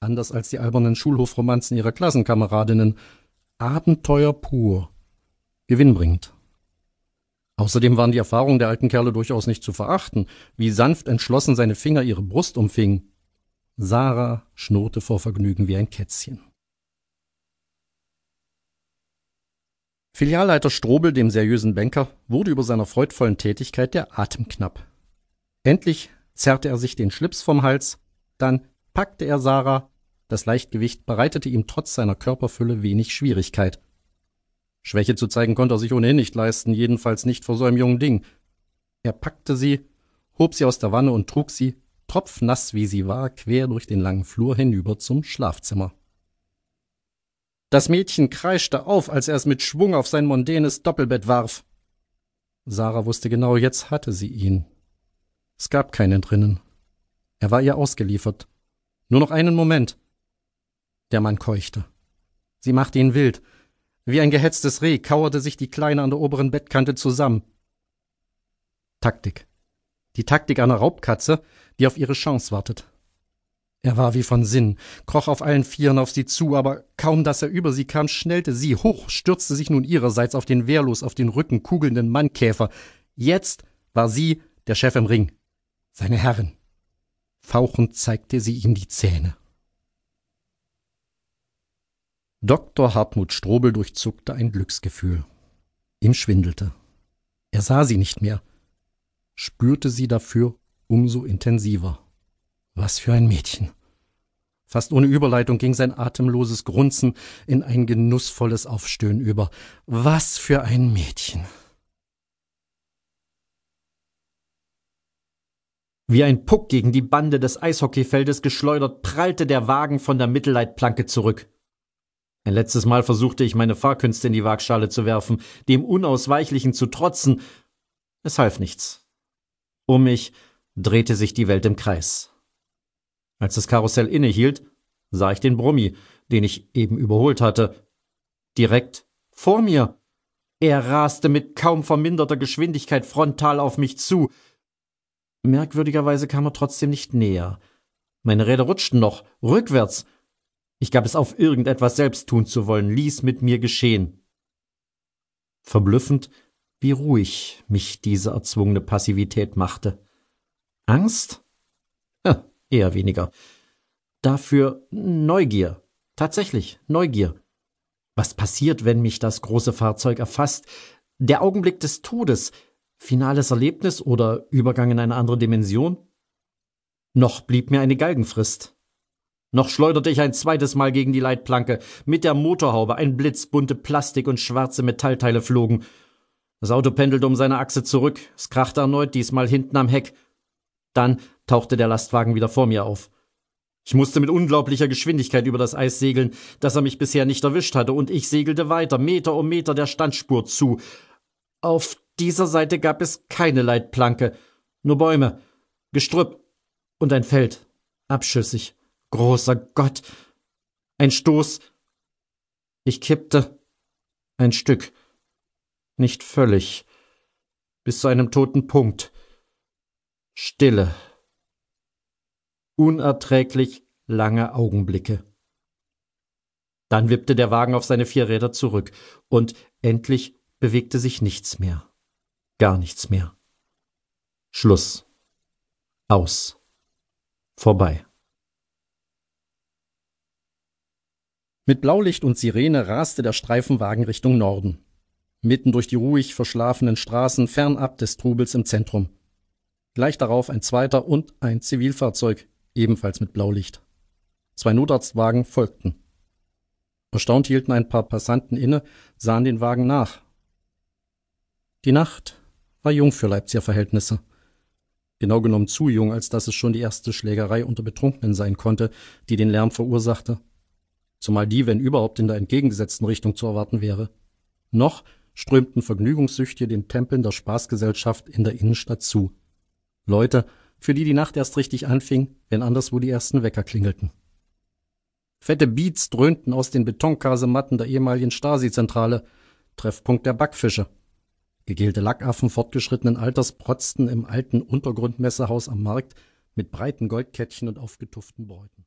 anders als die albernen Schulhofromanzen ihrer Klassenkameradinnen. Abenteuer pur. Gewinnbringend. Außerdem waren die Erfahrungen der alten Kerle durchaus nicht zu verachten, wie sanft entschlossen seine Finger ihre Brust umfingen. Sarah schnurrte vor Vergnügen wie ein Kätzchen. Filialleiter Strobel, dem seriösen Banker, wurde über seiner freudvollen Tätigkeit der Atem knapp. Endlich zerrte er sich den Schlips vom Hals, dann packte er Sarah, das Leichtgewicht bereitete ihm trotz seiner Körperfülle wenig Schwierigkeit. Schwäche zu zeigen konnte er sich ohnehin nicht leisten, jedenfalls nicht vor so einem jungen Ding. Er packte sie, hob sie aus der Wanne und trug sie, tropfnass wie sie war, quer durch den langen Flur hinüber zum Schlafzimmer. Das Mädchen kreischte auf, als er es mit Schwung auf sein mondänes Doppelbett warf. Sarah wusste genau, jetzt hatte sie ihn. Es gab kein Entrinnen. Er war ihr ausgeliefert. Nur noch einen Moment. Der Mann keuchte. Sie machte ihn wild. Wie ein gehetztes Reh kauerte sich die Kleine an der oberen Bettkante zusammen. Taktik. Die Taktik einer Raubkatze, die auf ihre Chance wartet. Er war wie von Sinn, kroch auf allen Vieren auf sie zu, aber kaum dass er über sie kam, schnellte sie hoch, stürzte sich nun ihrerseits auf den wehrlos auf den Rücken kugelnden Mannkäfer. Jetzt war sie der Chef im Ring, seine Herrin. Fauchend zeigte sie ihm die Zähne. Dr. Hartmut Strobel durchzuckte ein Glücksgefühl. Ihm schwindelte. Er sah sie nicht mehr, spürte sie dafür umso intensiver. Was für ein Mädchen. Fast ohne Überleitung ging sein atemloses Grunzen in ein genussvolles Aufstöhnen über. Was für ein Mädchen. Wie ein Puck gegen die Bande des Eishockeyfeldes geschleudert, prallte der Wagen von der Mittelleitplanke zurück. Ein letztes Mal versuchte ich meine Fahrkünste in die Waagschale zu werfen, dem Unausweichlichen zu trotzen. Es half nichts. Um mich drehte sich die Welt im Kreis. Als das Karussell innehielt, sah ich den Brummi, den ich eben überholt hatte, direkt vor mir. Er raste mit kaum verminderter Geschwindigkeit frontal auf mich zu. Merkwürdigerweise kam er trotzdem nicht näher. Meine Räder rutschten noch, rückwärts, ich gab es auf, irgendetwas selbst tun zu wollen, ließ mit mir geschehen. Verblüffend, wie ruhig mich diese erzwungene Passivität machte. Angst? Ja, eher weniger. Dafür Neugier. Tatsächlich, Neugier. Was passiert, wenn mich das große Fahrzeug erfasst? Der Augenblick des Todes. Finales Erlebnis oder Übergang in eine andere Dimension? Noch blieb mir eine Galgenfrist. Noch schleuderte ich ein zweites Mal gegen die Leitplanke. Mit der Motorhaube ein Blitz, bunte Plastik und schwarze Metallteile flogen. Das Auto pendelte um seine Achse zurück. Es krachte erneut, diesmal hinten am Heck. Dann tauchte der Lastwagen wieder vor mir auf. Ich musste mit unglaublicher Geschwindigkeit über das Eis segeln, das er mich bisher nicht erwischt hatte, und ich segelte weiter, Meter um Meter der Standspur zu. Auf dieser Seite gab es keine Leitplanke, nur Bäume, Gestrüpp und ein Feld, abschüssig. Großer Gott. Ein Stoß. Ich kippte. Ein Stück. Nicht völlig. Bis zu einem toten Punkt. Stille. Unerträglich lange Augenblicke. Dann wippte der Wagen auf seine vier Räder zurück, und endlich bewegte sich nichts mehr. Gar nichts mehr. Schluss. Aus. Vorbei. Mit Blaulicht und Sirene raste der Streifenwagen Richtung Norden. Mitten durch die ruhig verschlafenen Straßen fernab des Trubels im Zentrum. Gleich darauf ein zweiter und ein Zivilfahrzeug, ebenfalls mit Blaulicht. Zwei Notarztwagen folgten. Erstaunt hielten ein paar Passanten inne, sahen den Wagen nach. Die Nacht war jung für Leipziger Verhältnisse. Genau genommen zu jung, als dass es schon die erste Schlägerei unter Betrunkenen sein konnte, die den Lärm verursachte zumal die, wenn überhaupt, in der entgegengesetzten Richtung zu erwarten wäre. Noch strömten Vergnügungssüchtige den Tempeln der Spaßgesellschaft in der Innenstadt zu. Leute, für die die Nacht erst richtig anfing, wenn anderswo die ersten Wecker klingelten. Fette Beats dröhnten aus den Betonkasematten der ehemaligen Stasi-Zentrale, Treffpunkt der Backfische. Gegelte Lackaffen fortgeschrittenen Alters protzten im alten Untergrundmessehaus am Markt mit breiten Goldkettchen und aufgetufften Bräuten.